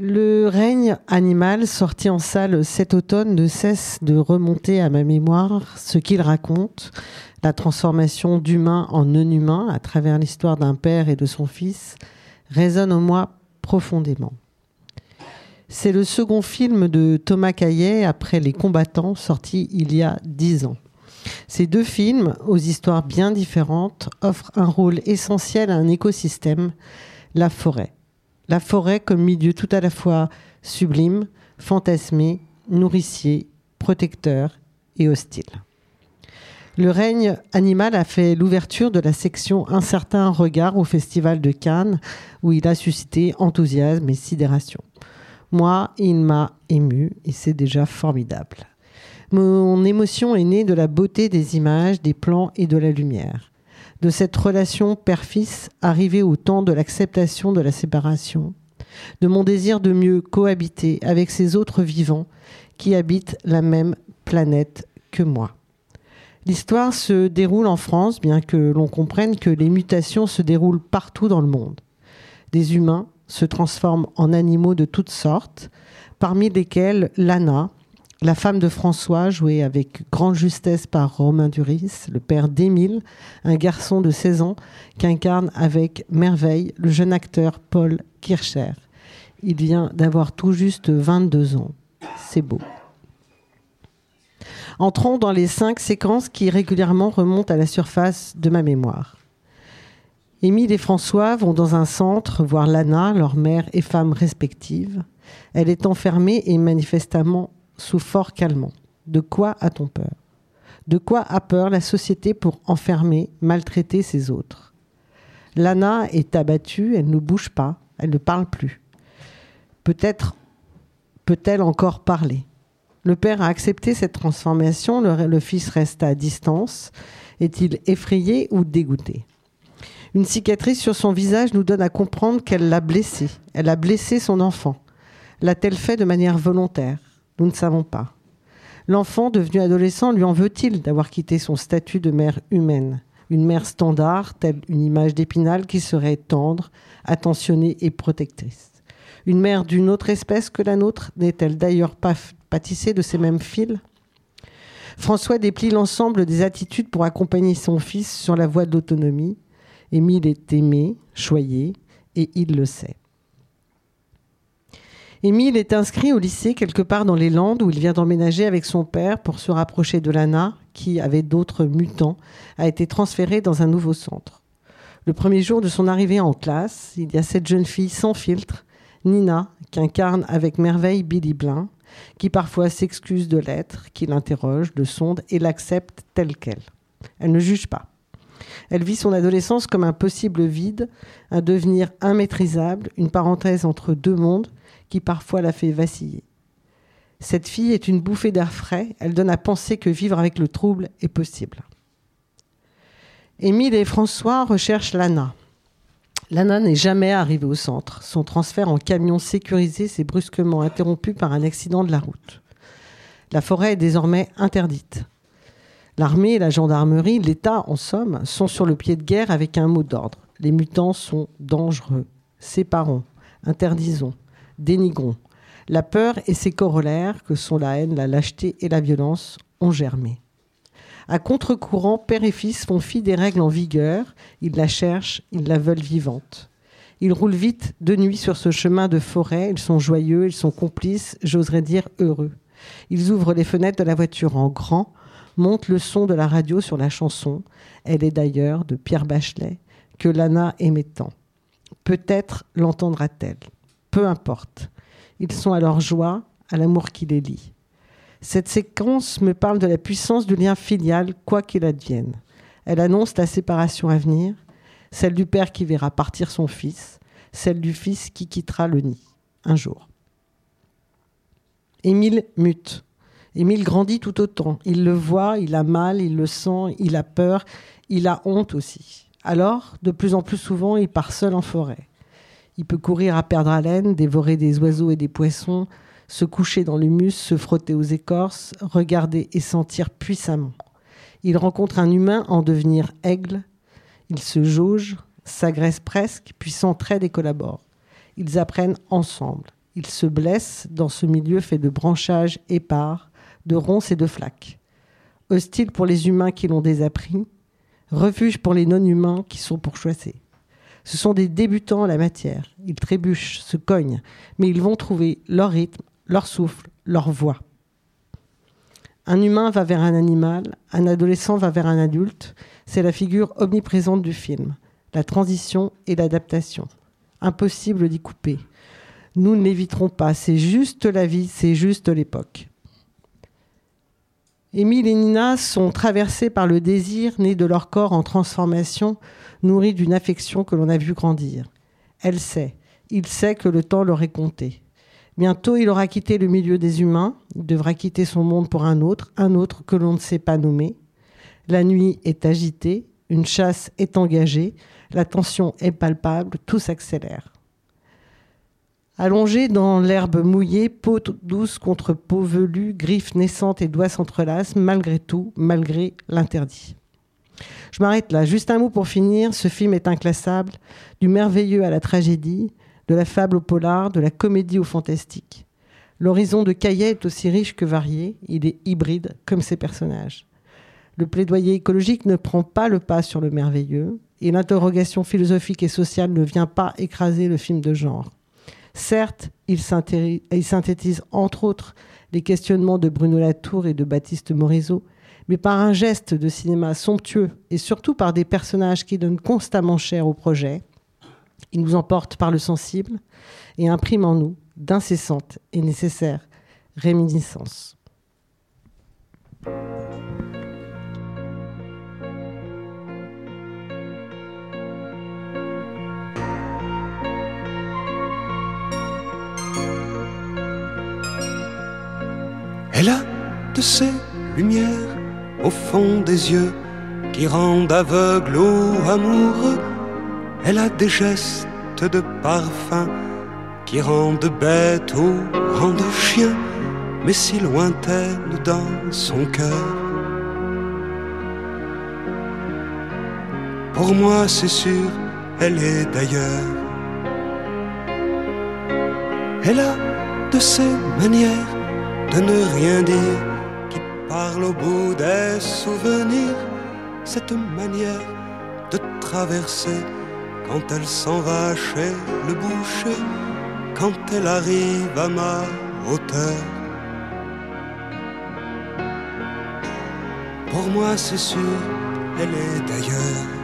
Le règne animal, sorti en salle cet automne, ne cesse de remonter à ma mémoire ce qu'il raconte, la transformation d'humain en non-humain à travers l'histoire d'un père et de son fils, résonne en moi profondément. C'est le second film de Thomas Caillet après Les combattants, sorti il y a dix ans. Ces deux films, aux histoires bien différentes, offrent un rôle essentiel à un écosystème, la forêt la forêt comme milieu tout à la fois sublime, fantasmé, nourricier, protecteur et hostile. Le règne animal a fait l'ouverture de la section Un certain regard au Festival de Cannes, où il a suscité enthousiasme et sidération. Moi, il m'a ému et c'est déjà formidable. Mon émotion est née de la beauté des images, des plans et de la lumière de cette relation père-fils arrivée au temps de l'acceptation de la séparation, de mon désir de mieux cohabiter avec ces autres vivants qui habitent la même planète que moi. L'histoire se déroule en France, bien que l'on comprenne que les mutations se déroulent partout dans le monde. Des humains se transforment en animaux de toutes sortes, parmi lesquels Lana, la femme de François, jouée avec grande justesse par Romain Duris, le père d'Émile, un garçon de 16 ans qu'incarne avec merveille le jeune acteur Paul Kircher. Il vient d'avoir tout juste 22 ans. C'est beau. Entrons dans les cinq séquences qui régulièrement remontent à la surface de ma mémoire. Émile et François vont dans un centre voir Lana, leur mère et femme respectives. Elle est enfermée et manifestement sous fort calmant. De quoi a-t-on peur? De quoi a peur la société pour enfermer, maltraiter ses autres? Lana est abattue, elle ne bouge pas, elle ne parle plus. Peut-être peut-elle encore parler? Le père a accepté cette transformation, le, le fils reste à distance. Est-il effrayé ou dégoûté? Une cicatrice sur son visage nous donne à comprendre qu'elle l'a blessé. Elle a blessé son enfant. L'a-t-elle fait de manière volontaire? Nous ne savons pas. L'enfant devenu adolescent lui en veut-il d'avoir quitté son statut de mère humaine? Une mère standard, telle une image d'épinal qui serait tendre, attentionnée et protectrice. Une mère d'une autre espèce que la nôtre n'est-elle d'ailleurs pas pâtissée de ces mêmes fils? François déplie l'ensemble des attitudes pour accompagner son fils sur la voie de l'autonomie. Émile est aimé, choyé, et il le sait. Émile est inscrit au lycée quelque part dans les Landes où il vient d'emménager avec son père pour se rapprocher de Lana, qui, avec d'autres mutants, a été transférée dans un nouveau centre. Le premier jour de son arrivée en classe, il y a cette jeune fille sans filtre, Nina, qui incarne avec merveille Billy Blin, qui parfois s'excuse de l'être, qui l'interroge, le sonde et l'accepte telle qu'elle. Elle ne juge pas. Elle vit son adolescence comme un possible vide, un devenir immaîtrisable, une parenthèse entre deux mondes qui parfois la fait vaciller. Cette fille est une bouffée d'air frais, elle donne à penser que vivre avec le trouble est possible. Émile et François recherchent Lana. Lana n'est jamais arrivée au centre. Son transfert en camion sécurisé s'est brusquement interrompu par un accident de la route. La forêt est désormais interdite. L'armée la gendarmerie, l'État en somme, sont sur le pied de guerre avec un mot d'ordre. Les mutants sont dangereux. Séparons, interdisons, dénigrons. La peur et ses corollaires, que sont la haine, la lâcheté et la violence, ont germé. À contre-courant, père et fils font fi des règles en vigueur, ils la cherchent, ils la veulent vivante. Ils roulent vite de nuit sur ce chemin de forêt, ils sont joyeux, ils sont complices, j'oserais dire heureux. Ils ouvrent les fenêtres de la voiture en grand, montent le son de la radio sur la chanson, elle est d'ailleurs de Pierre Bachelet, que Lana aimait tant. Peut-être l'entendra-t-elle peu importe. Ils sont à leur joie, à l'amour qui les lie. Cette séquence me parle de la puissance du lien filial, quoi qu'il advienne. Elle annonce la séparation à venir, celle du père qui verra partir son fils, celle du fils qui quittera le nid, un jour. Émile mute. Émile grandit tout autant. Il le voit, il a mal, il le sent, il a peur, il a honte aussi. Alors, de plus en plus souvent, il part seul en forêt. Il peut courir à perdre haleine, dévorer des oiseaux et des poissons, se coucher dans l'humus, se frotter aux écorces, regarder et sentir puissamment. Il rencontre un humain en devenir aigle. Il se jauge, s'agresse presque, puis s'entraide et collabore. Ils apprennent ensemble. Il se blesse dans ce milieu fait de branchages épars, de ronces et de flaques. Hostile pour les humains qui l'ont désappris, refuge pour les non-humains qui sont pourchassés. Ce sont des débutants en la matière. Ils trébuchent, se cognent, mais ils vont trouver leur rythme, leur souffle, leur voix. Un humain va vers un animal, un adolescent va vers un adulte. C'est la figure omniprésente du film. La transition et l'adaptation. Impossible d'y couper. Nous ne l'éviterons pas. C'est juste la vie, c'est juste l'époque. Émile et Nina sont traversés par le désir né de leur corps en transformation, nourri d'une affection que l'on a vu grandir. Elle sait, il sait que le temps leur est compté. Bientôt, il aura quitté le milieu des humains, il devra quitter son monde pour un autre, un autre que l'on ne sait pas nommer. La nuit est agitée, une chasse est engagée, la tension est palpable, tout s'accélère. Allongé dans l'herbe mouillée, peau douce contre peau velue, griffes naissantes et doigts s'entrelacent, malgré tout, malgré l'interdit. Je m'arrête là. Juste un mot pour finir. Ce film est inclassable, du merveilleux à la tragédie, de la fable au polar, de la comédie au fantastique. L'horizon de Caillet est aussi riche que varié. Il est hybride comme ses personnages. Le plaidoyer écologique ne prend pas le pas sur le merveilleux et l'interrogation philosophique et sociale ne vient pas écraser le film de genre. Certes, il, synthétise entre autres les questionnements de Bruno Latour et de Baptiste Morisot, mais par un geste de cinéma somptueux et surtout par des personnages qui donnent constamment chair au projet, il nous emporte par le sensible et imprime en nous d'incessantes et nécessaires réminiscences. Elle a de ces lumières au fond des yeux qui rendent aveugle ou amoureux. Elle a des gestes de parfum qui rendent bête ou rendent chien, mais si lointaine dans son cœur. Pour moi, c'est sûr, elle est d'ailleurs. Elle a de ces manières de ne rien dire, qui parle au bout des souvenirs, cette manière de traverser quand elle s'en va chez le boucher, quand elle arrive à ma hauteur. Pour moi, c'est sûr, elle est d'ailleurs.